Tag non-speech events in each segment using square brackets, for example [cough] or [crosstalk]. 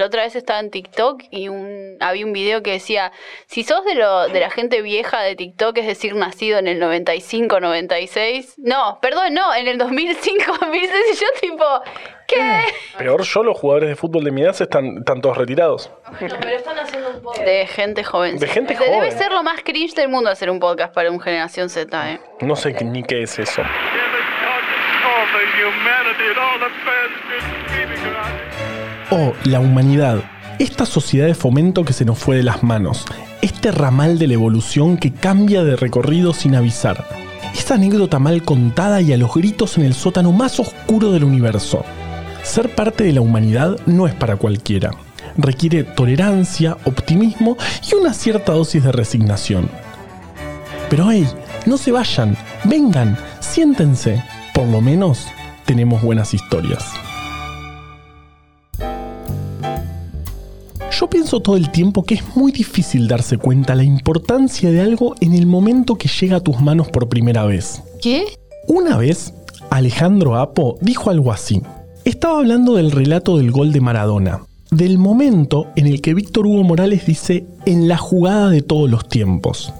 La otra vez estaba en TikTok y un, había un video que decía, si sos de, lo, de la gente vieja de TikTok, es decir, nacido en el 95, 96, no, perdón, no, en el 2005, 2006, [laughs] y yo tipo, ¿qué? Peor yo, los jugadores de fútbol de mi edad están, están todos retirados. pero están haciendo un podcast de gente joven. De gente Debe joven. ser lo más cringe del mundo hacer un podcast para un generación Z, ¿eh? No sé ni qué es eso. Oh, la humanidad. Esta sociedad de fomento que se nos fue de las manos. Este ramal de la evolución que cambia de recorrido sin avisar. Esa anécdota mal contada y a los gritos en el sótano más oscuro del universo. Ser parte de la humanidad no es para cualquiera. Requiere tolerancia, optimismo y una cierta dosis de resignación. Pero hey, no se vayan, vengan, siéntense. Por lo menos tenemos buenas historias. Yo pienso todo el tiempo que es muy difícil darse cuenta la importancia de algo en el momento que llega a tus manos por primera vez. ¿Qué? Una vez, Alejandro Apo dijo algo así. Estaba hablando del relato del gol de Maradona, del momento en el que Víctor Hugo Morales dice en la jugada de todos los tiempos.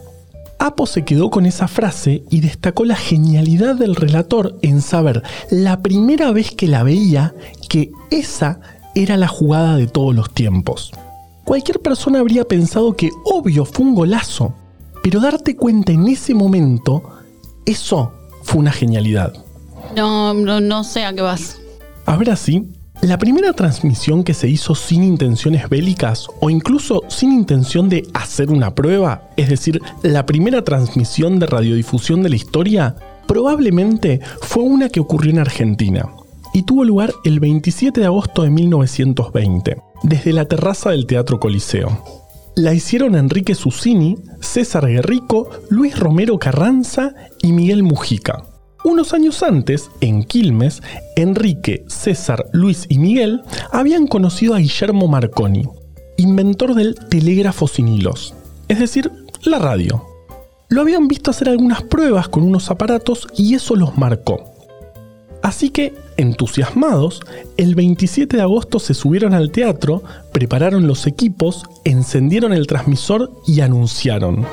Apo se quedó con esa frase y destacó la genialidad del relator en saber la primera vez que la veía que esa era la jugada de todos los tiempos. Cualquier persona habría pensado que obvio fue un golazo, pero darte cuenta en ese momento, eso fue una genialidad. No, no, no sé a qué vas. A ver así, la primera transmisión que se hizo sin intenciones bélicas o incluso sin intención de hacer una prueba, es decir, la primera transmisión de radiodifusión de la historia, probablemente fue una que ocurrió en Argentina y tuvo lugar el 27 de agosto de 1920, desde la terraza del Teatro Coliseo. La hicieron Enrique Susini, César Guerrico, Luis Romero Carranza y Miguel Mujica. Unos años antes, en Quilmes, Enrique, César, Luis y Miguel habían conocido a Guillermo Marconi, inventor del telégrafo sin hilos, es decir, la radio. Lo habían visto hacer algunas pruebas con unos aparatos y eso los marcó. Así que, entusiasmados, el 27 de agosto se subieron al teatro, prepararon los equipos, encendieron el transmisor y anunciaron.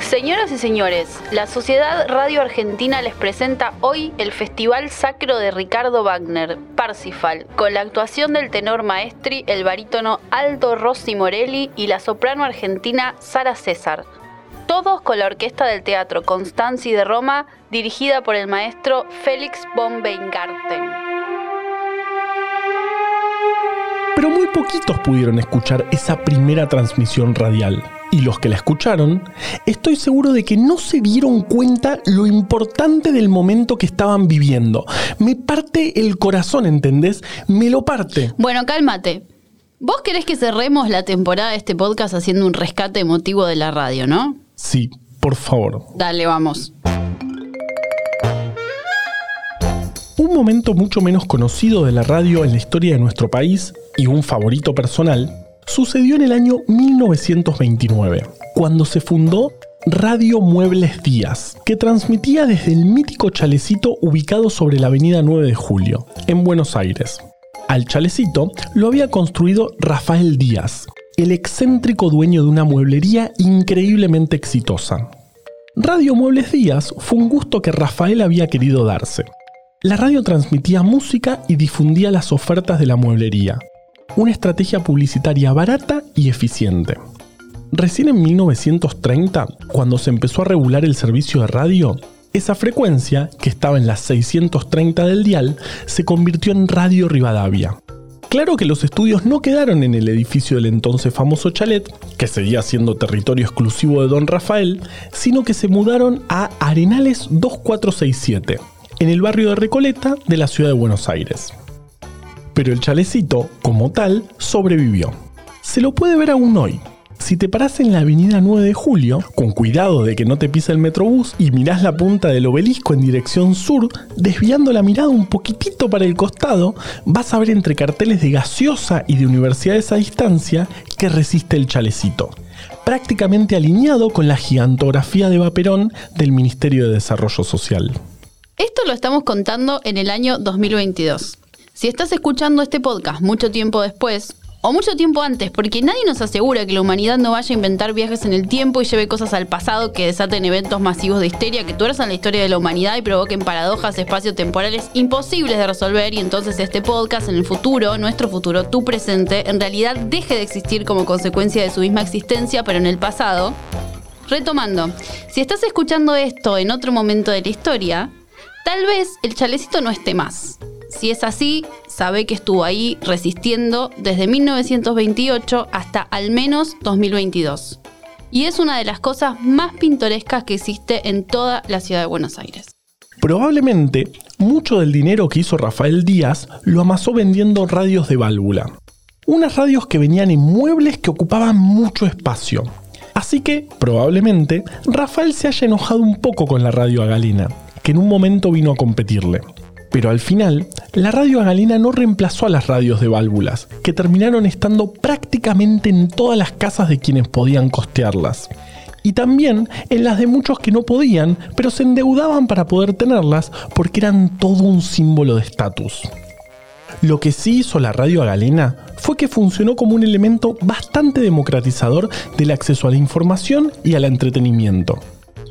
Señoras y señores, la Sociedad Radio Argentina les presenta hoy el Festival Sacro de Ricardo Wagner, Parsifal, con la actuación del tenor maestri, el barítono Aldo Rossi Morelli y la soprano argentina Sara César. Todos con la orquesta del Teatro Constanzi de Roma, dirigida por el maestro Félix von Weingarten. Pero muy poquitos pudieron escuchar esa primera transmisión radial. Y los que la escucharon, estoy seguro de que no se dieron cuenta lo importante del momento que estaban viviendo. Me parte el corazón, ¿entendés? Me lo parte. Bueno, cálmate. Vos querés que cerremos la temporada de este podcast haciendo un rescate emotivo de la radio, ¿no? Sí, por favor. Dale, vamos. Un momento mucho menos conocido de la radio en la historia de nuestro país y un favorito personal sucedió en el año 1929, cuando se fundó Radio Muebles Díaz, que transmitía desde el mítico chalecito ubicado sobre la avenida 9 de Julio, en Buenos Aires. Al chalecito lo había construido Rafael Díaz, el excéntrico dueño de una mueblería increíblemente exitosa. Radio Muebles Díaz fue un gusto que Rafael había querido darse. La radio transmitía música y difundía las ofertas de la mueblería, una estrategia publicitaria barata y eficiente. Recién en 1930, cuando se empezó a regular el servicio de radio, esa frecuencia, que estaba en las 630 del dial, se convirtió en Radio Rivadavia. Claro que los estudios no quedaron en el edificio del entonces famoso chalet, que seguía siendo territorio exclusivo de Don Rafael, sino que se mudaron a Arenales 2467, en el barrio de Recoleta de la ciudad de Buenos Aires pero el chalecito, como tal, sobrevivió. Se lo puede ver aún hoy. Si te parás en la avenida 9 de Julio, con cuidado de que no te pise el metrobús y mirás la punta del obelisco en dirección sur, desviando la mirada un poquitito para el costado, vas a ver entre carteles de gaseosa y de universidades a distancia que resiste el chalecito, prácticamente alineado con la gigantografía de Vaperón del Ministerio de Desarrollo Social. Esto lo estamos contando en el año 2022. Si estás escuchando este podcast mucho tiempo después, o mucho tiempo antes, porque nadie nos asegura que la humanidad no vaya a inventar viajes en el tiempo y lleve cosas al pasado que desaten eventos masivos de histeria que tuerzan la historia de la humanidad y provoquen paradojas espaciotemporales imposibles de resolver y entonces este podcast en el futuro, nuestro futuro, tu presente, en realidad deje de existir como consecuencia de su misma existencia, pero en el pasado. Retomando, si estás escuchando esto en otro momento de la historia, tal vez el chalecito no esté más. Si es así, sabe que estuvo ahí resistiendo desde 1928 hasta al menos 2022. Y es una de las cosas más pintorescas que existe en toda la ciudad de Buenos Aires. Probablemente mucho del dinero que hizo Rafael Díaz lo amasó vendiendo radios de válvula. Unas radios que venían en muebles que ocupaban mucho espacio. Así que, probablemente, Rafael se haya enojado un poco con la radio a Galena, que en un momento vino a competirle. Pero al final, la radio a galena no reemplazó a las radios de válvulas, que terminaron estando prácticamente en todas las casas de quienes podían costearlas. Y también en las de muchos que no podían, pero se endeudaban para poder tenerlas porque eran todo un símbolo de estatus. Lo que sí hizo la radio a galena fue que funcionó como un elemento bastante democratizador del acceso a la información y al entretenimiento.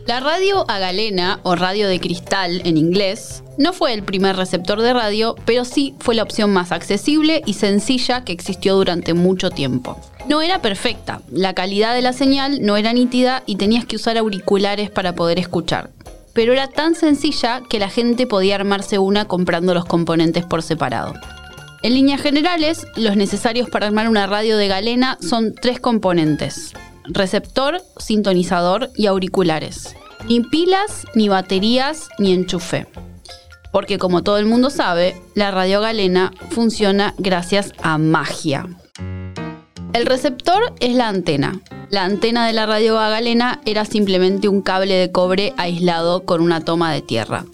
La radio a galena, o radio de cristal en inglés, no fue el primer receptor de radio, pero sí fue la opción más accesible y sencilla que existió durante mucho tiempo. No era perfecta, la calidad de la señal no era nítida y tenías que usar auriculares para poder escuchar. Pero era tan sencilla que la gente podía armarse una comprando los componentes por separado. En líneas generales, los necesarios para armar una radio de galena son tres componentes receptor, sintonizador y auriculares. Ni pilas, ni baterías, ni enchufe. Porque como todo el mundo sabe, la radio galena funciona gracias a magia. El receptor es la antena. La antena de la radio galena era simplemente un cable de cobre aislado con una toma de tierra.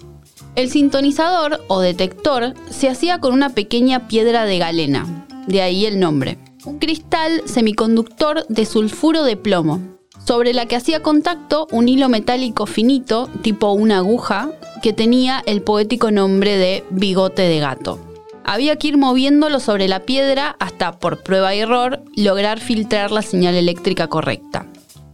El sintonizador o detector se hacía con una pequeña piedra de galena, de ahí el nombre un cristal semiconductor de sulfuro de plomo, sobre la que hacía contacto un hilo metálico finito, tipo una aguja, que tenía el poético nombre de bigote de gato. Había que ir moviéndolo sobre la piedra hasta, por prueba y error, lograr filtrar la señal eléctrica correcta.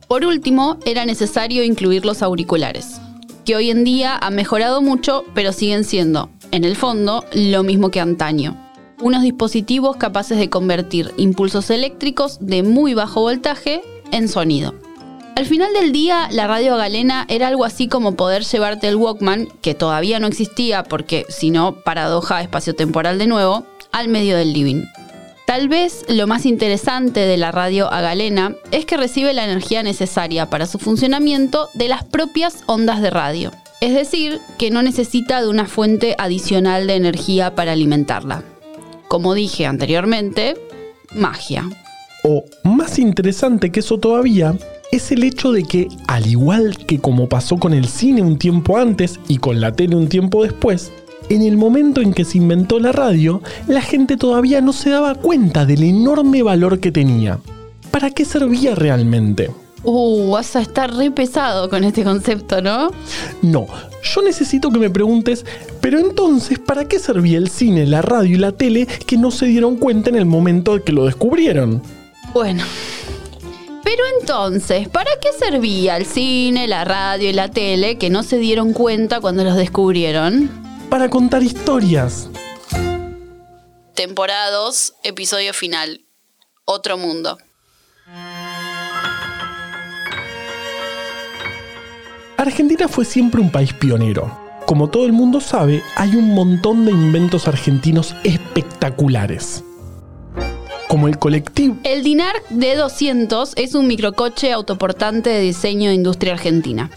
Por último, era necesario incluir los auriculares, que hoy en día han mejorado mucho, pero siguen siendo, en el fondo, lo mismo que antaño unos dispositivos capaces de convertir impulsos eléctricos de muy bajo voltaje en sonido. Al final del día, la radio galena era algo así como poder llevarte el Walkman, que todavía no existía porque, si no, paradoja espaciotemporal de nuevo, al medio del living. Tal vez lo más interesante de la radio a galena es que recibe la energía necesaria para su funcionamiento de las propias ondas de radio. Es decir, que no necesita de una fuente adicional de energía para alimentarla como dije anteriormente, magia. O más interesante que eso todavía, es el hecho de que, al igual que como pasó con el cine un tiempo antes y con la tele un tiempo después, en el momento en que se inventó la radio, la gente todavía no se daba cuenta del enorme valor que tenía. ¿Para qué servía realmente? Uh, vas a estar re pesado con este concepto, ¿no? No, yo necesito que me preguntes, pero entonces, ¿para qué servía el cine, la radio y la tele que no se dieron cuenta en el momento de que lo descubrieron? Bueno. Pero entonces, ¿para qué servía el cine, la radio y la tele que no se dieron cuenta cuando los descubrieron? Para contar historias. Temporada 2, episodio final. Otro mundo. Argentina fue siempre un país pionero. Como todo el mundo sabe, hay un montón de inventos argentinos espectaculares. Como el colectivo. El Dinar D200 es un microcoche autoportante de diseño de industria argentina.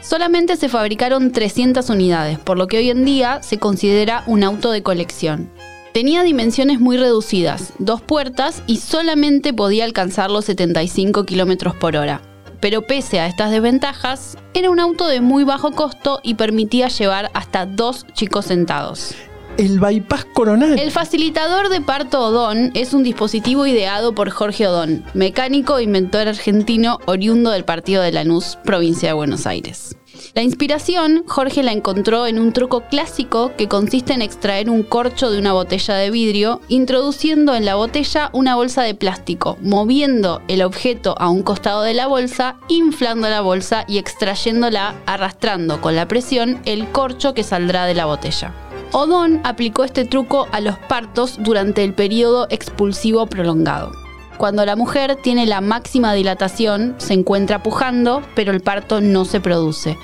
Solamente se fabricaron 300 unidades, por lo que hoy en día se considera un auto de colección. Tenía dimensiones muy reducidas, dos puertas y solamente podía alcanzar los 75 km por hora pero pese a estas desventajas, era un auto de muy bajo costo y permitía llevar hasta dos chicos sentados. El bypass coronal. El facilitador de parto Odón es un dispositivo ideado por Jorge Odón, mecánico e inventor argentino oriundo del partido de Lanús, provincia de Buenos Aires. La inspiración, Jorge la encontró en un truco clásico que consiste en extraer un corcho de una botella de vidrio, introduciendo en la botella una bolsa de plástico, moviendo el objeto a un costado de la bolsa, inflando la bolsa y extrayéndola arrastrando con la presión el corcho que saldrá de la botella. Odón aplicó este truco a los partos durante el periodo expulsivo prolongado. Cuando la mujer tiene la máxima dilatación, se encuentra pujando, pero el parto no se produce.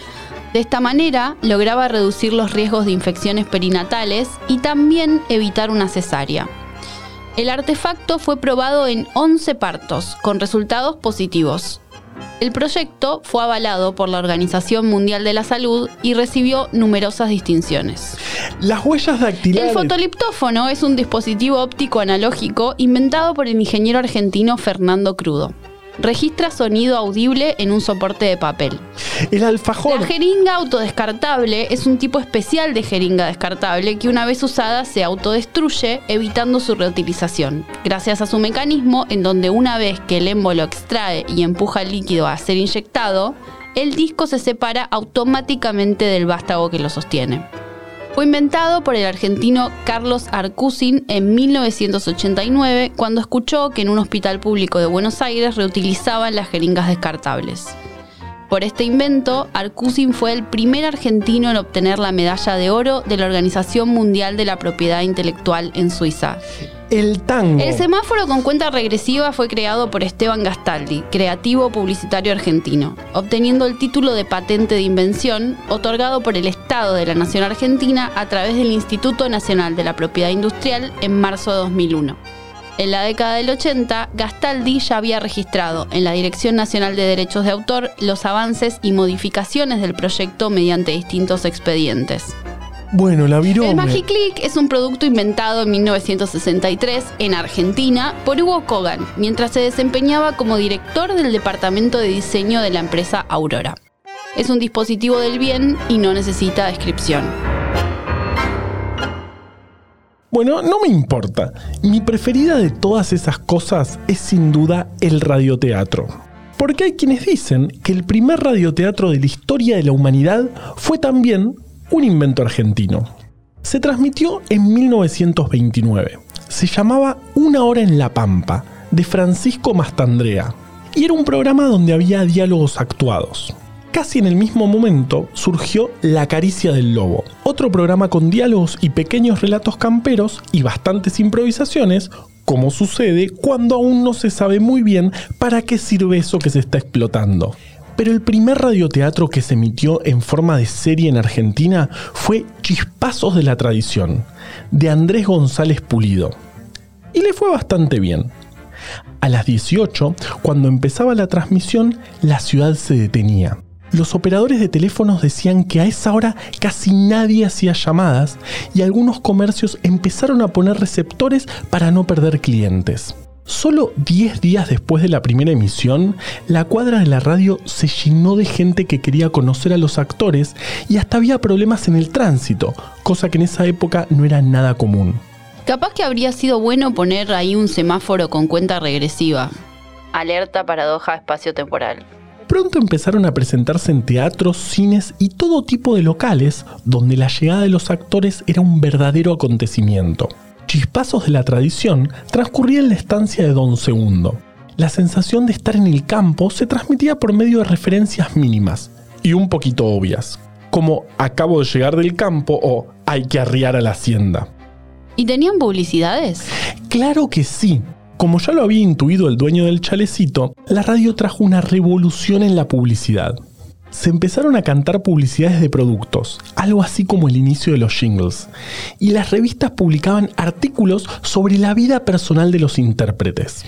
De esta manera lograba reducir los riesgos de infecciones perinatales y también evitar una cesárea. El artefacto fue probado en 11 partos, con resultados positivos. El proyecto fue avalado por la Organización Mundial de la Salud y recibió numerosas distinciones. Las huellas dactilares. El fotoliptófono es un dispositivo óptico analógico inventado por el ingeniero argentino Fernando Crudo registra sonido audible en un soporte de papel. El alfajor. La jeringa autodescartable es un tipo especial de jeringa descartable que una vez usada se autodestruye evitando su reutilización, gracias a su mecanismo en donde una vez que el émbolo extrae y empuja el líquido a ser inyectado, el disco se separa automáticamente del vástago que lo sostiene. Fue inventado por el argentino Carlos Arcusin en 1989 cuando escuchó que en un hospital público de Buenos Aires reutilizaban las jeringas descartables. Por este invento, Arcusin fue el primer argentino en obtener la medalla de oro de la Organización Mundial de la Propiedad Intelectual en Suiza. El tango. El semáforo con cuenta regresiva fue creado por Esteban Gastaldi, creativo publicitario argentino, obteniendo el título de patente de invención otorgado por el Estado de la Nación Argentina a través del Instituto Nacional de la Propiedad Industrial en marzo de 2001. En la década del 80, Gastaldi ya había registrado en la Dirección Nacional de Derechos de Autor los avances y modificaciones del proyecto mediante distintos expedientes. Bueno, la virome. El Magiclick es un producto inventado en 1963 en Argentina por Hugo Kogan, mientras se desempeñaba como director del departamento de diseño de la empresa Aurora. Es un dispositivo del bien y no necesita descripción. Bueno, no me importa. Mi preferida de todas esas cosas es sin duda el radioteatro. Porque hay quienes dicen que el primer radioteatro de la historia de la humanidad fue también un invento argentino. Se transmitió en 1929. Se llamaba Una hora en la Pampa, de Francisco Mastandrea, y era un programa donde había diálogos actuados. Casi en el mismo momento surgió La Caricia del Lobo, otro programa con diálogos y pequeños relatos camperos y bastantes improvisaciones, como sucede cuando aún no se sabe muy bien para qué sirve eso que se está explotando. Pero el primer radioteatro que se emitió en forma de serie en Argentina fue Chispazos de la Tradición, de Andrés González Pulido. Y le fue bastante bien. A las 18, cuando empezaba la transmisión, la ciudad se detenía los operadores de teléfonos decían que a esa hora casi nadie hacía llamadas y algunos comercios empezaron a poner receptores para no perder clientes. Solo 10 días después de la primera emisión, la cuadra de la radio se llenó de gente que quería conocer a los actores y hasta había problemas en el tránsito, cosa que en esa época no era nada común. Capaz que habría sido bueno poner ahí un semáforo con cuenta regresiva. Alerta paradoja espacio-temporal. Pronto empezaron a presentarse en teatros, cines y todo tipo de locales donde la llegada de los actores era un verdadero acontecimiento. Chispazos de la tradición transcurría en la estancia de Don Segundo. La sensación de estar en el campo se transmitía por medio de referencias mínimas y un poquito obvias, como acabo de llegar del campo o hay que arriar a la hacienda. ¿Y tenían publicidades? Claro que sí. Como ya lo había intuido el dueño del chalecito, la radio trajo una revolución en la publicidad. Se empezaron a cantar publicidades de productos, algo así como el inicio de los jingles, y las revistas publicaban artículos sobre la vida personal de los intérpretes.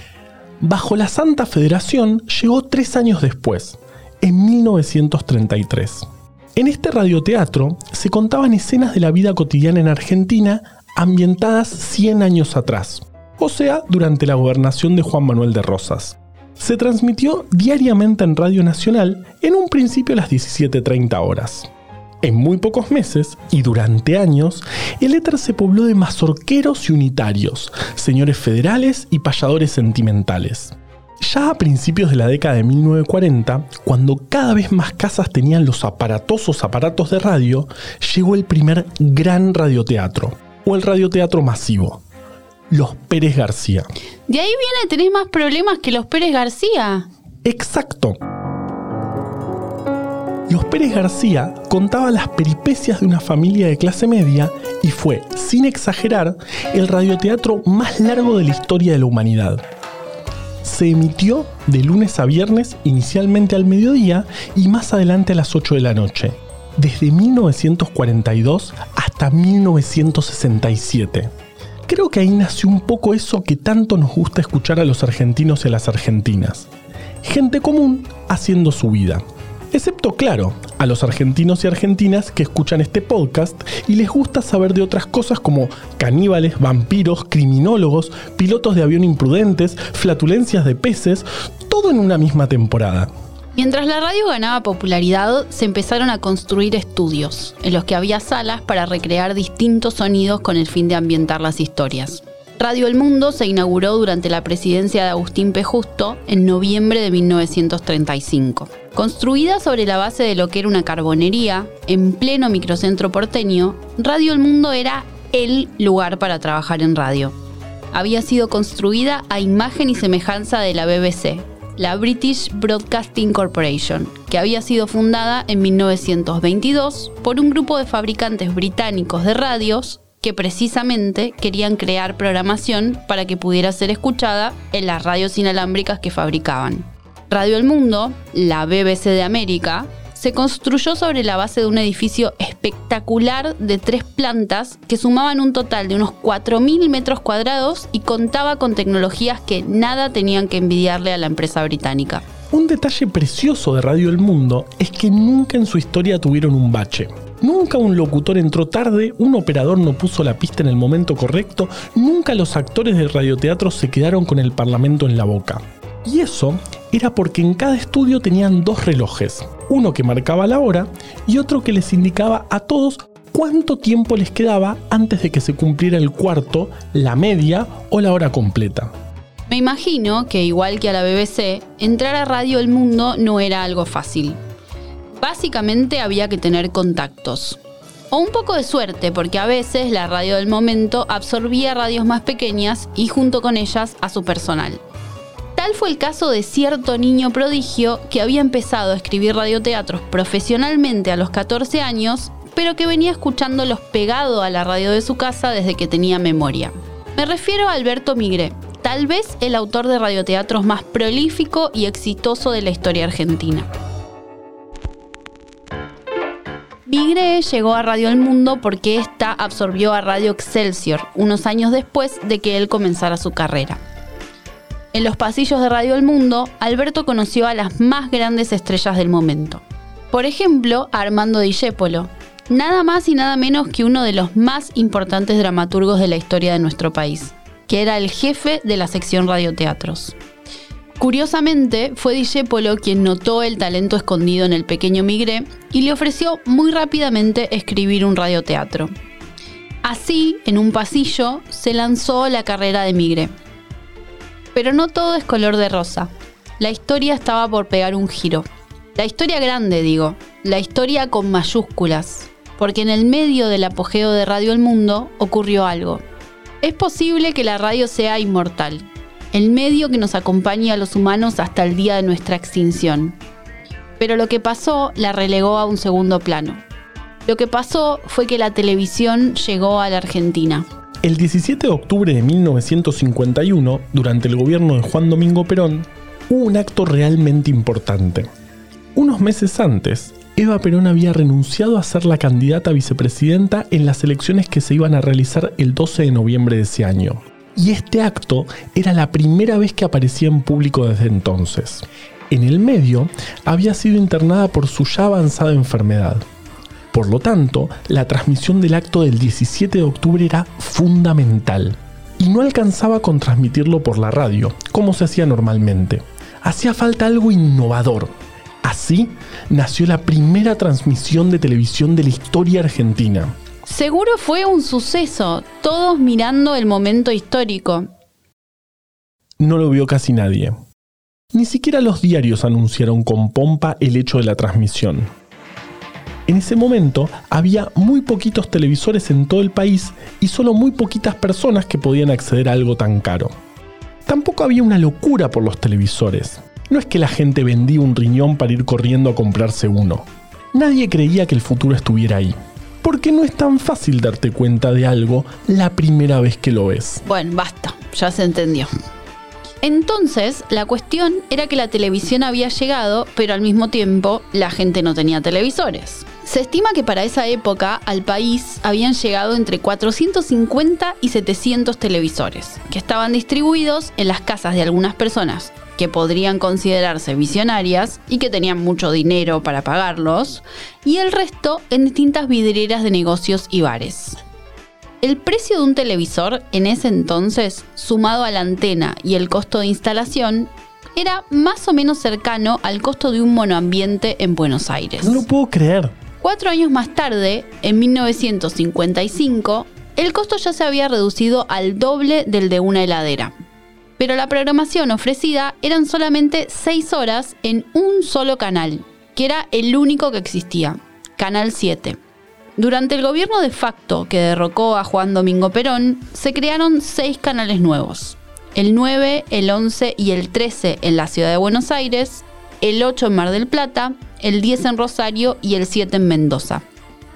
Bajo la Santa Federación llegó tres años después, en 1933. En este radioteatro se contaban escenas de la vida cotidiana en Argentina ambientadas 100 años atrás o sea, durante la gobernación de Juan Manuel de Rosas. Se transmitió diariamente en Radio Nacional, en un principio a las 17.30 horas. En muy pocos meses, y durante años, el éter se pobló de mazorqueros y unitarios, señores federales y payadores sentimentales. Ya a principios de la década de 1940, cuando cada vez más casas tenían los aparatosos aparatos de radio, llegó el primer gran radioteatro, o el radioteatro masivo, los Pérez García. De ahí viene, tenés más problemas que los Pérez García. Exacto. Los Pérez García contaba las peripecias de una familia de clase media y fue, sin exagerar, el radioteatro más largo de la historia de la humanidad. Se emitió de lunes a viernes, inicialmente al mediodía y más adelante a las 8 de la noche, desde 1942 hasta 1967. Creo que ahí nació un poco eso que tanto nos gusta escuchar a los argentinos y a las argentinas. Gente común haciendo su vida. Excepto, claro, a los argentinos y argentinas que escuchan este podcast y les gusta saber de otras cosas como caníbales, vampiros, criminólogos, pilotos de avión imprudentes, flatulencias de peces, todo en una misma temporada. Mientras la radio ganaba popularidad, se empezaron a construir estudios, en los que había salas para recrear distintos sonidos con el fin de ambientar las historias. Radio El Mundo se inauguró durante la presidencia de Agustín P. Justo en noviembre de 1935. Construida sobre la base de lo que era una carbonería, en pleno microcentro porteño, Radio El Mundo era el lugar para trabajar en radio. Había sido construida a imagen y semejanza de la BBC, la British Broadcasting Corporation, que había sido fundada en 1922 por un grupo de fabricantes británicos de radios que precisamente querían crear programación para que pudiera ser escuchada en las radios inalámbricas que fabricaban. Radio El Mundo, la BBC de América, se construyó sobre la base de un edificio espectacular de tres plantas que sumaban un total de unos 4.000 metros cuadrados y contaba con tecnologías que nada tenían que envidiarle a la empresa británica. Un detalle precioso de Radio El Mundo es que nunca en su historia tuvieron un bache. Nunca un locutor entró tarde, un operador no puso la pista en el momento correcto, nunca los actores del radioteatro se quedaron con el parlamento en la boca. Y eso era porque en cada estudio tenían dos relojes, uno que marcaba la hora y otro que les indicaba a todos cuánto tiempo les quedaba antes de que se cumpliera el cuarto, la media o la hora completa. Me imagino que igual que a la BBC, entrar a Radio El Mundo no era algo fácil. Básicamente había que tener contactos. O un poco de suerte, porque a veces la radio del momento absorbía radios más pequeñas y junto con ellas a su personal. Tal fue el caso de cierto niño prodigio que había empezado a escribir radioteatros profesionalmente a los 14 años, pero que venía escuchándolos pegado a la radio de su casa desde que tenía memoria. Me refiero a Alberto Migre, tal vez el autor de radioteatros más prolífico y exitoso de la historia argentina. Migre llegó a Radio El Mundo porque ésta absorbió a Radio Excelsior unos años después de que él comenzara su carrera. En los pasillos de Radio El Mundo, Alberto conoció a las más grandes estrellas del momento. Por ejemplo, a Armando Discépolo, nada más y nada menos que uno de los más importantes dramaturgos de la historia de nuestro país, que era el jefe de la sección radioteatros. Curiosamente, fue Discépolo quien notó el talento escondido en el pequeño Migré y le ofreció muy rápidamente escribir un radioteatro. Así, en un pasillo, se lanzó la carrera de Migré. Pero no todo es color de rosa. La historia estaba por pegar un giro. La historia grande, digo. La historia con mayúsculas. Porque en el medio del apogeo de Radio El Mundo ocurrió algo. Es posible que la radio sea inmortal, el medio que nos acompaña a los humanos hasta el día de nuestra extinción. Pero lo que pasó la relegó a un segundo plano. Lo que pasó fue que la televisión llegó a la Argentina. El 17 de octubre de 1951, durante el gobierno de Juan Domingo Perón, hubo un acto realmente importante. Unos meses antes, Eva Perón había renunciado a ser la candidata a vicepresidenta en las elecciones que se iban a realizar el 12 de noviembre de ese año y este acto era la primera vez que aparecía en público desde entonces. En el medio había sido internada por su ya avanzada enfermedad. Por lo tanto, la transmisión del acto del 17 de octubre era fundamental. Y no alcanzaba con transmitirlo por la radio, como se hacía normalmente. Hacía falta algo innovador. Así nació la primera transmisión de televisión de la historia argentina. Seguro fue un suceso, todos mirando el momento histórico. No lo vio casi nadie. Ni siquiera los diarios anunciaron con pompa el hecho de la transmisión. En ese momento había muy poquitos televisores en todo el país y solo muy poquitas personas que podían acceder a algo tan caro. Tampoco había una locura por los televisores. No es que la gente vendía un riñón para ir corriendo a comprarse uno. Nadie creía que el futuro estuviera ahí. Porque no es tan fácil darte cuenta de algo la primera vez que lo ves. Bueno, basta, ya se entendió. Entonces, la cuestión era que la televisión había llegado, pero al mismo tiempo la gente no tenía televisores. Se estima que para esa época al país habían llegado entre 450 y 700 televisores, que estaban distribuidos en las casas de algunas personas que podrían considerarse visionarias y que tenían mucho dinero para pagarlos, y el resto en distintas vidrieras de negocios y bares. El precio de un televisor en ese entonces, sumado a la antena y el costo de instalación, era más o menos cercano al costo de un monoambiente en Buenos Aires. No lo puedo creer. Cuatro años más tarde, en 1955, el costo ya se había reducido al doble del de una heladera. Pero la programación ofrecida eran solamente seis horas en un solo canal, que era el único que existía, Canal 7. Durante el gobierno de facto que derrocó a Juan Domingo Perón, se crearon seis canales nuevos. El 9, el 11 y el 13 en la ciudad de Buenos Aires, el 8 en Mar del Plata, el 10 en Rosario y el 7 en Mendoza.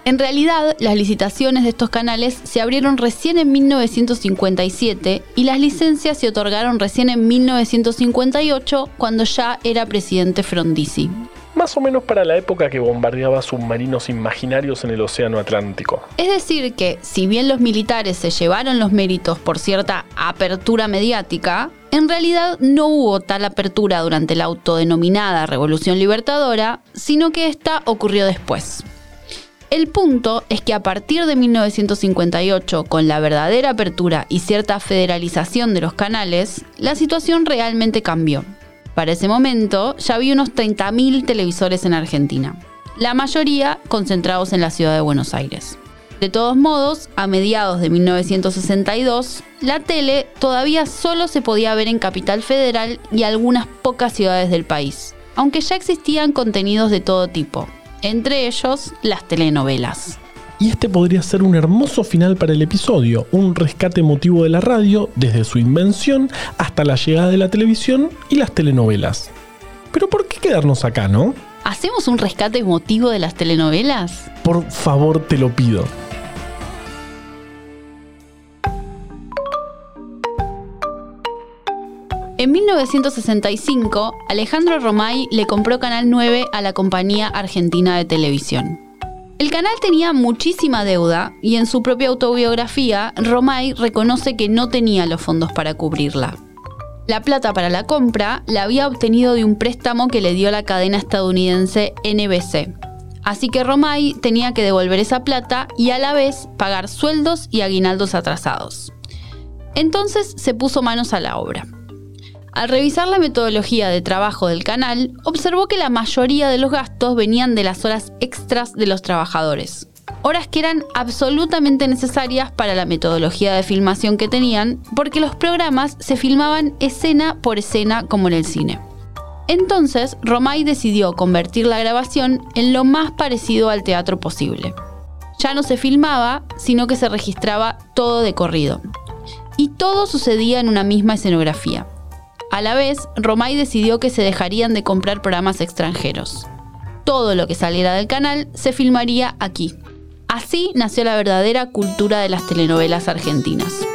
En realidad, las licitaciones de estos canales se abrieron recién en 1957 y las licencias se otorgaron recién en 1958 cuando ya era presidente Frondizi más o menos para la época que bombardeaba submarinos imaginarios en el Océano Atlántico. Es decir, que si bien los militares se llevaron los méritos por cierta apertura mediática, en realidad no hubo tal apertura durante la autodenominada Revolución Libertadora, sino que esta ocurrió después. El punto es que a partir de 1958, con la verdadera apertura y cierta federalización de los canales, la situación realmente cambió. Para ese momento ya había unos 30.000 televisores en Argentina, la mayoría concentrados en la ciudad de Buenos Aires. De todos modos, a mediados de 1962, la tele todavía solo se podía ver en Capital Federal y algunas pocas ciudades del país, aunque ya existían contenidos de todo tipo, entre ellos las telenovelas y este podría ser un hermoso final para el episodio, un rescate emotivo de la radio desde su invención hasta la llegada de la televisión y las telenovelas. Pero ¿por qué quedarnos acá, no? ¿Hacemos un rescate emotivo de las telenovelas? Por favor, te lo pido. En 1965, Alejandro Romay le compró Canal 9 a la compañía argentina de televisión. El canal tenía muchísima deuda y en su propia autobiografía, Romay reconoce que no tenía los fondos para cubrirla. La plata para la compra la había obtenido de un préstamo que le dio la cadena estadounidense NBC. Así que Romay tenía que devolver esa plata y a la vez pagar sueldos y aguinaldos atrasados. Entonces se puso manos a la obra. Al revisar la metodología de trabajo del canal, observó que la mayoría de los gastos venían de las horas extras de los trabajadores. Horas que eran absolutamente necesarias para la metodología de filmación que tenían, porque los programas se filmaban escena por escena como en el cine. Entonces, Romay decidió convertir la grabación en lo más parecido al teatro posible. Ya no se filmaba, sino que se registraba todo de corrido. Y todo sucedía en una misma escenografía. A la vez, Romay decidió que se dejarían de comprar programas extranjeros. Todo lo que saliera del canal se filmaría aquí. Así nació la verdadera cultura de las telenovelas argentinas.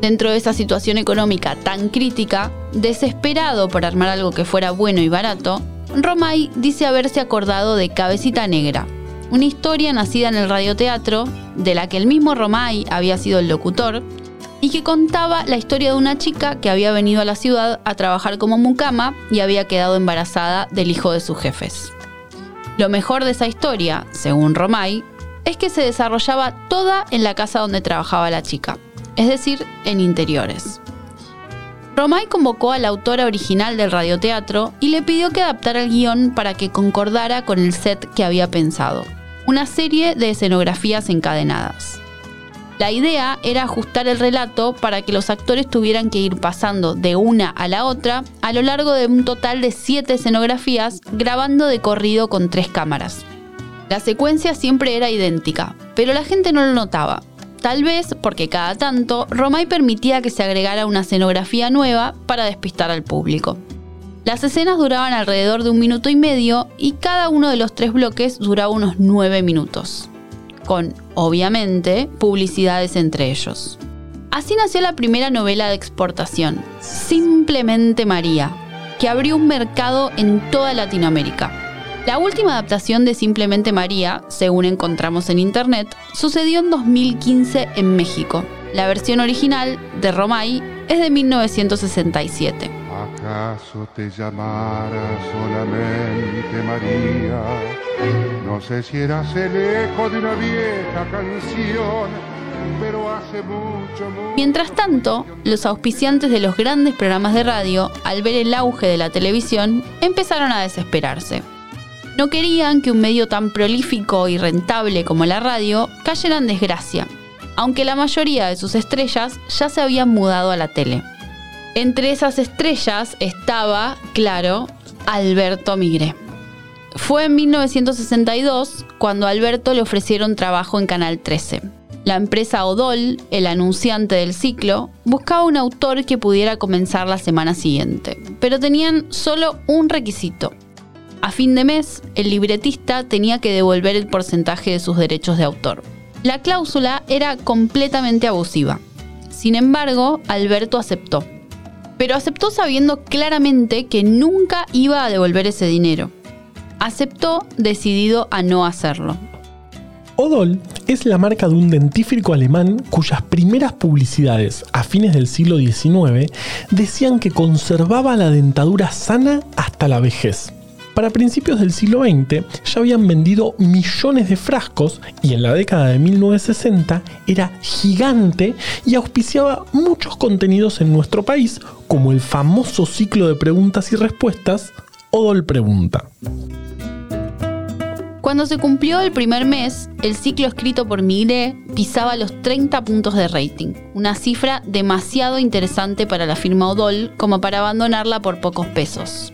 Dentro de esa situación económica tan crítica, desesperado por armar algo que fuera bueno y barato, Romay dice haberse acordado de Cabecita Negra, una historia nacida en el radioteatro, de la que el mismo Romay había sido el locutor, y que contaba la historia de una chica que había venido a la ciudad a trabajar como mucama y había quedado embarazada del hijo de sus jefes. Lo mejor de esa historia, según Romay, es que se desarrollaba toda en la casa donde trabajaba la chica, es decir, en interiores. Romay convocó a la autora original del radioteatro y le pidió que adaptara el guion para que concordara con el set que había pensado, una serie de escenografías encadenadas. La idea era ajustar el relato para que los actores tuvieran que ir pasando de una a la otra a lo largo de un total de siete escenografías, grabando de corrido con tres cámaras. La secuencia siempre era idéntica, pero la gente no lo notaba. Tal vez porque cada tanto Romay permitía que se agregara una escenografía nueva para despistar al público. Las escenas duraban alrededor de un minuto y medio y cada uno de los tres bloques duraba unos nueve minutos con, obviamente, publicidades entre ellos. Así nació la primera novela de exportación, Simplemente María, que abrió un mercado en toda Latinoamérica. La última adaptación de Simplemente María, según encontramos en internet, sucedió en 2015 en México. La versión original, de Romay, es de 1967. ¿Acaso te llamara solamente María? No sé si eras el eco de una vieja canción, pero hace mucho. Mientras tanto, los auspiciantes de los grandes programas de radio, al ver el auge de la televisión, empezaron a desesperarse. No querían que un medio tan prolífico y rentable como la radio cayera en desgracia, aunque la mayoría de sus estrellas ya se habían mudado a la tele. Entre esas estrellas estaba, claro, Alberto Migre. Fue en 1962 cuando a Alberto le ofrecieron trabajo en Canal 13. La empresa Odol, el anunciante del ciclo, buscaba un autor que pudiera comenzar la semana siguiente, pero tenían solo un requisito. A fin de mes, el libretista tenía que devolver el porcentaje de sus derechos de autor. La cláusula era completamente abusiva. Sin embargo, Alberto aceptó. Pero aceptó sabiendo claramente que nunca iba a devolver ese dinero aceptó decidido a no hacerlo. Odol es la marca de un dentífrico alemán cuyas primeras publicidades a fines del siglo XIX decían que conservaba la dentadura sana hasta la vejez. Para principios del siglo XX ya habían vendido millones de frascos y en la década de 1960 era gigante y auspiciaba muchos contenidos en nuestro país como el famoso ciclo de preguntas y respuestas Odol Pregunta. Cuando se cumplió el primer mes, el ciclo escrito por Miguel pisaba los 30 puntos de rating, una cifra demasiado interesante para la firma Odol como para abandonarla por pocos pesos.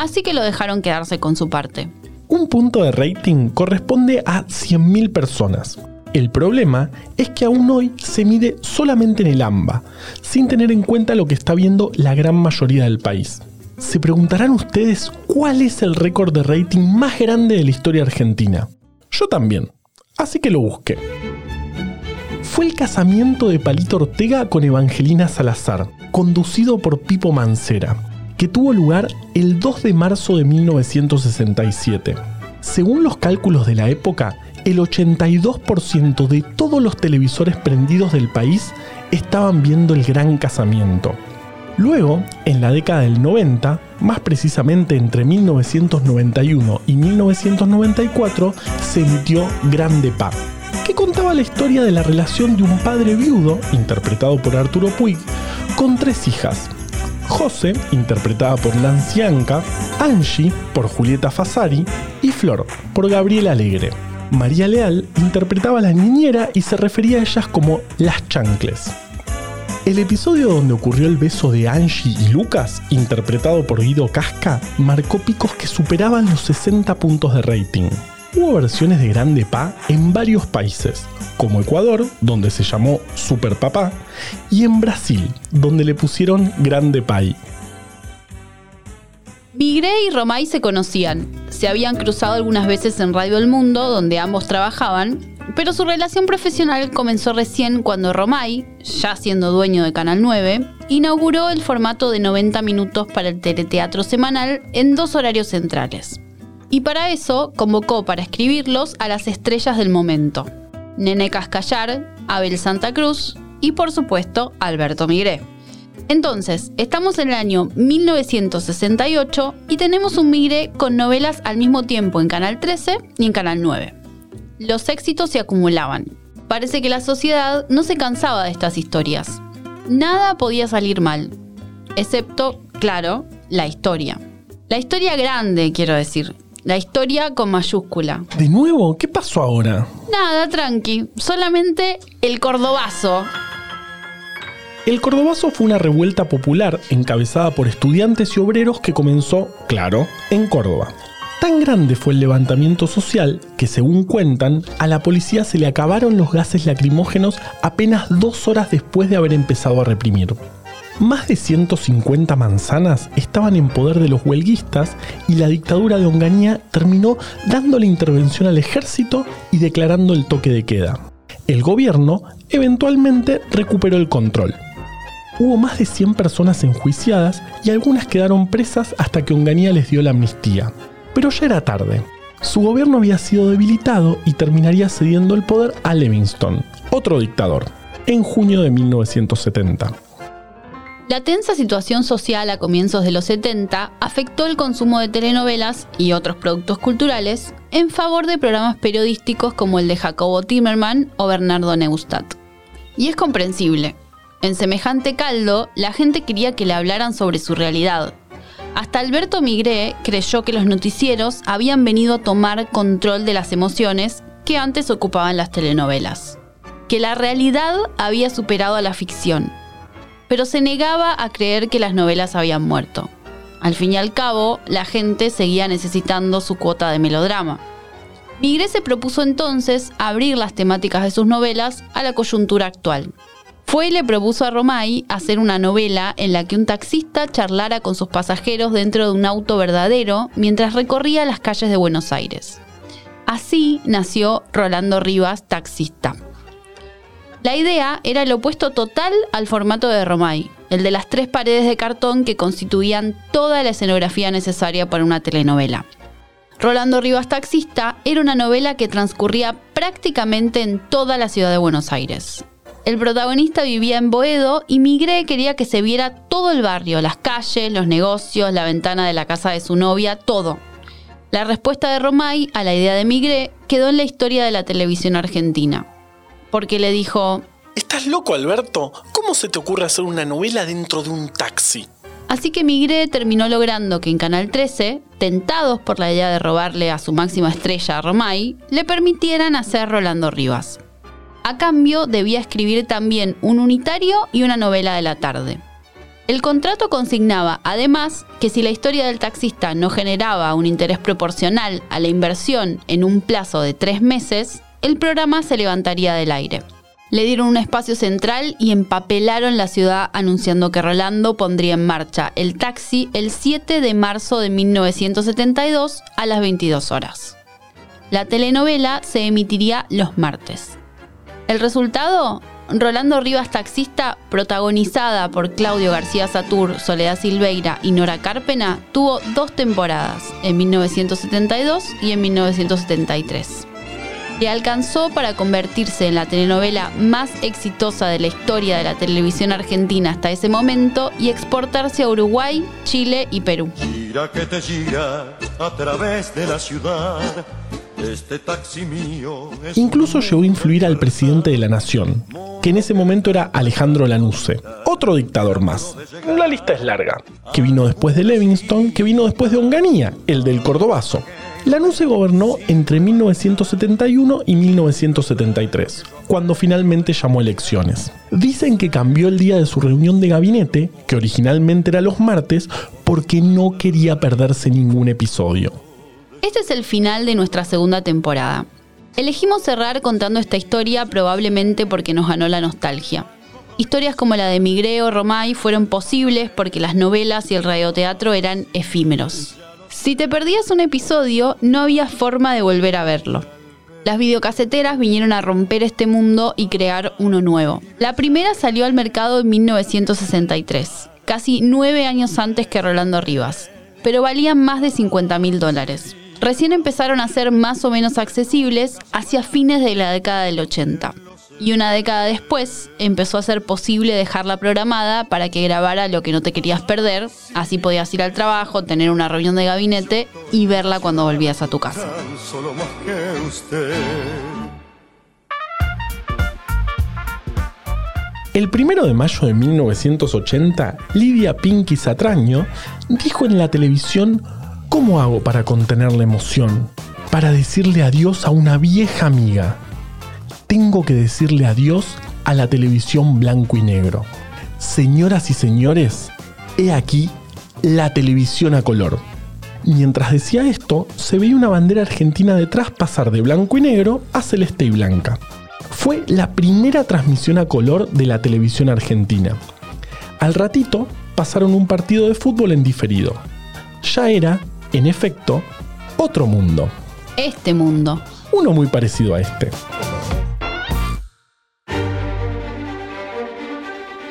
Así que lo dejaron quedarse con su parte. Un punto de rating corresponde a 100.000 personas. El problema es que aún hoy se mide solamente en el AMBA, sin tener en cuenta lo que está viendo la gran mayoría del país. Se preguntarán ustedes cuál es el récord de rating más grande de la historia argentina. Yo también, así que lo busqué. Fue el casamiento de Palito Ortega con Evangelina Salazar, conducido por Pipo Mancera, que tuvo lugar el 2 de marzo de 1967. Según los cálculos de la época, el 82% de todos los televisores prendidos del país estaban viendo el gran casamiento. Luego, en la década del 90, más precisamente entre 1991 y 1994, se emitió Grande Pa, que contaba la historia de la relación de un padre viudo, interpretado por Arturo Puig, con tres hijas. José, interpretada por Nancy Anca, Angie, por Julieta Fasari, y Flor, por Gabriela Alegre. María Leal interpretaba a la niñera y se refería a ellas como las chancles. El episodio donde ocurrió el beso de Angie y Lucas, interpretado por Guido Casca, marcó picos que superaban los 60 puntos de rating. Hubo versiones de Grande Pa en varios países, como Ecuador, donde se llamó Super Papá, y en Brasil, donde le pusieron Grande Pai. Migré y Romay se conocían, se habían cruzado algunas veces en Radio El Mundo, donde ambos trabajaban, pero su relación profesional comenzó recién cuando Romay, ya siendo dueño de Canal 9, inauguró el formato de 90 minutos para el teleteatro semanal en dos horarios centrales. Y para eso convocó para escribirlos a las estrellas del momento, Nene Cascallar, Abel Santa Cruz y por supuesto Alberto Migré. Entonces, estamos en el año 1968 y tenemos un Migré con novelas al mismo tiempo en Canal 13 y en Canal 9 los éxitos se acumulaban. Parece que la sociedad no se cansaba de estas historias. Nada podía salir mal, excepto, claro, la historia. La historia grande, quiero decir. La historia con mayúscula. ¿De nuevo? ¿Qué pasó ahora? Nada, tranqui, solamente el cordobazo. El Cordobazo fue una revuelta popular encabezada por estudiantes y obreros que comenzó, claro, en Córdoba. Tan grande fue el levantamiento social que, según cuentan, a la policía se le acabaron los gases lacrimógenos apenas dos horas después de haber empezado a reprimir. Más de 150 manzanas estaban en poder de los huelguistas y la dictadura de Onganía terminó dando la intervención al ejército y declarando el toque de queda. El gobierno eventualmente recuperó el control hubo más de 100 personas enjuiciadas y algunas quedaron presas hasta que Onganía les dio la amnistía. Pero ya era tarde. Su gobierno había sido debilitado y terminaría cediendo el poder a Livingston, otro dictador, en junio de 1970. La tensa situación social a comienzos de los 70 afectó el consumo de telenovelas y otros productos culturales en favor de programas periodísticos como el de Jacobo Timerman o Bernardo Neustadt. Y es comprensible, en semejante caldo, la gente quería que le hablaran sobre su realidad. Hasta Alberto Migré creyó que los noticieros habían venido a tomar control de las emociones que antes ocupaban las telenovelas. Que la realidad había superado a la ficción. Pero se negaba a creer que las novelas habían muerto. Al fin y al cabo, la gente seguía necesitando su cuota de melodrama. Migré se propuso entonces abrir las temáticas de sus novelas a la coyuntura actual. Fue y le propuso a Romay hacer una novela en la que un taxista charlara con sus pasajeros dentro de un auto verdadero mientras recorría las calles de Buenos Aires. Así nació Rolando Rivas, taxista. La idea era el opuesto total al formato de Romay, el de las tres paredes de cartón que constituían toda la escenografía necesaria para una telenovela. Rolando Rivas Taxista era una novela que transcurría prácticamente en toda la ciudad de Buenos Aires. El protagonista vivía en Boedo y Migré quería que se viera todo el barrio, las calles, los negocios, la ventana de la casa de su novia, todo. La respuesta de Romay a la idea de Migré quedó en la historia de la televisión argentina. Porque le dijo, ¿Estás loco, Alberto? ¿Cómo se te ocurre hacer una novela dentro de un taxi? Así que Migré terminó logrando que en Canal 13, tentados por la idea de robarle a su máxima estrella Romay, le permitieran hacer Rolando Rivas. A cambio, debía escribir también un unitario y una novela de la tarde. El contrato consignaba, además, que si la historia del taxista no generaba un interés proporcional a la inversión en un plazo de tres meses, el programa se levantaría del aire. Le dieron un espacio central y empapelaron la ciudad anunciando que Rolando pondría en marcha el taxi el 7 de marzo de 1972 a las 22 horas. La telenovela se emitiría los martes. El resultado, Rolando Rivas Taxista, protagonizada por Claudio García Satur, Soledad Silveira y Nora Carpena, tuvo dos temporadas, en 1972 y en 1973. Le alcanzó para convertirse en la telenovela más exitosa de la historia de la televisión argentina hasta ese momento y exportarse a Uruguay, Chile y Perú. que te a través de la ciudad este taxi mío Incluso llegó a influir al presidente de la nación, que en ese momento era Alejandro Lanusse, otro dictador más. La lista es larga. Que vino después de Levingston, que vino después de Onganía, el del Cordobazo. Lanusse gobernó entre 1971 y 1973, cuando finalmente llamó elecciones. Dicen que cambió el día de su reunión de gabinete, que originalmente era los martes, porque no quería perderse ningún episodio. Este es el final de nuestra segunda temporada. Elegimos cerrar contando esta historia probablemente porque nos ganó la nostalgia. Historias como la de Migreo Romay fueron posibles porque las novelas y el radioteatro eran efímeros. Si te perdías un episodio, no había forma de volver a verlo. Las videocaseteras vinieron a romper este mundo y crear uno nuevo. La primera salió al mercado en 1963, casi nueve años antes que Rolando Rivas, pero valían más de 50 mil dólares recién empezaron a ser más o menos accesibles hacia fines de la década del 80. Y una década después empezó a ser posible dejarla programada para que grabara lo que no te querías perder, así podías ir al trabajo, tener una reunión de gabinete y verla cuando volvías a tu casa. El primero de mayo de 1980, Lidia Pinky Satraño dijo en la televisión ¿Cómo hago para contener la emoción? Para decirle adiós a una vieja amiga. Tengo que decirle adiós a la televisión blanco y negro. Señoras y señores, he aquí la televisión a color. Mientras decía esto, se veía una bandera argentina detrás pasar de blanco y negro a celeste y blanca. Fue la primera transmisión a color de la televisión argentina. Al ratito pasaron un partido de fútbol en diferido. Ya era, en efecto, otro mundo. Este mundo. Uno muy parecido a este.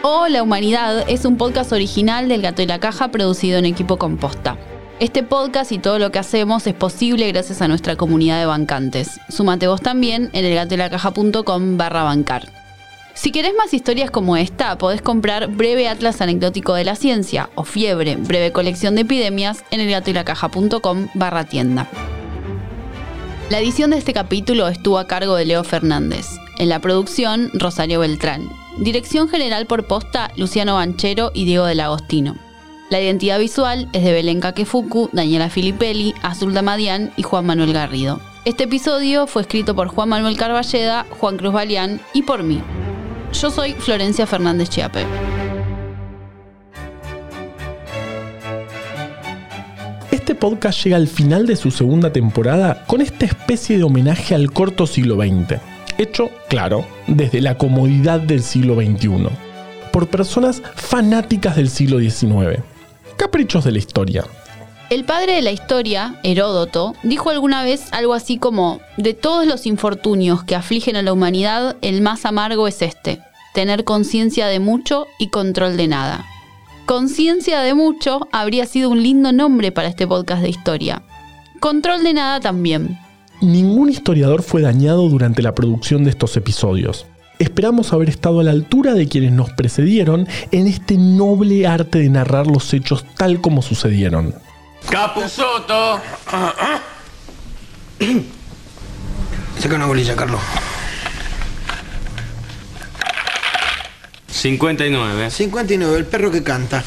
Hola Humanidad es un podcast original del Gato y la Caja producido en equipo composta. Este podcast y todo lo que hacemos es posible gracias a nuestra comunidad de bancantes. Súmate vos también en elgatoylacaja.com barra bancar. Si querés más historias como esta, podés comprar Breve Atlas Anecdótico de la Ciencia o Fiebre, breve colección de epidemias en elgatoylacaja.com barra tienda. La edición de este capítulo estuvo a cargo de Leo Fernández. En la producción, Rosario Beltrán. Dirección general por posta, Luciano Banchero y Diego del Agostino. La identidad visual es de Belén Kakefuku, Daniela Filippelli, Azul Damadian y Juan Manuel Garrido. Este episodio fue escrito por Juan Manuel Carballeda, Juan Cruz Balián y por mí. Yo soy Florencia Fernández Chiape. Este podcast llega al final de su segunda temporada con esta especie de homenaje al corto siglo XX, hecho, claro, desde la comodidad del siglo XXI, por personas fanáticas del siglo XIX caprichos de la historia. El padre de la historia, Heródoto, dijo alguna vez algo así como, de todos los infortunios que afligen a la humanidad, el más amargo es este, tener conciencia de mucho y control de nada. Conciencia de mucho habría sido un lindo nombre para este podcast de historia. Control de nada también. Ningún historiador fue dañado durante la producción de estos episodios esperamos haber estado a la altura de quienes nos precedieron en este noble arte de narrar los hechos tal como sucedieron. Capuzoto. [clears throat] Saca una bolilla, Carlos. 59. 59, el perro que canta.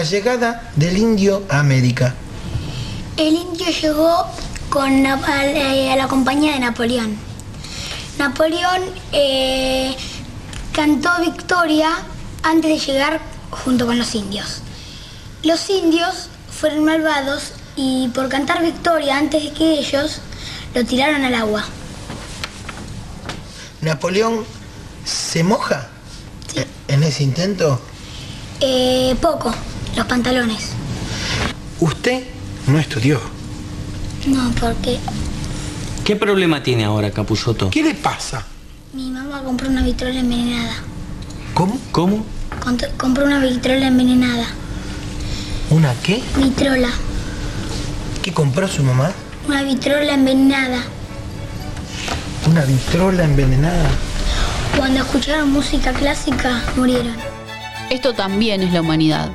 La llegada del indio a América. El indio llegó con a, la compañía de Napoleón. Napoleón eh, cantó victoria antes de llegar junto con los indios. Los indios fueron malvados y por cantar victoria antes de que ellos lo tiraron al agua. ¿Napoleón se moja en ese intento? Eh, poco, los pantalones. Usted no estudió. No, porque... ¿Qué problema tiene ahora, Capulloto? ¿Qué le pasa? Mi mamá compró una vitrola envenenada. ¿Cómo? ¿Cómo? compró una vitrola envenenada. ¿Una qué? Vitrola. ¿Qué compró su mamá? Una vitrola envenenada. ¿Una vitrola envenenada? Cuando escucharon música clásica, murieron. Esto también es la humanidad.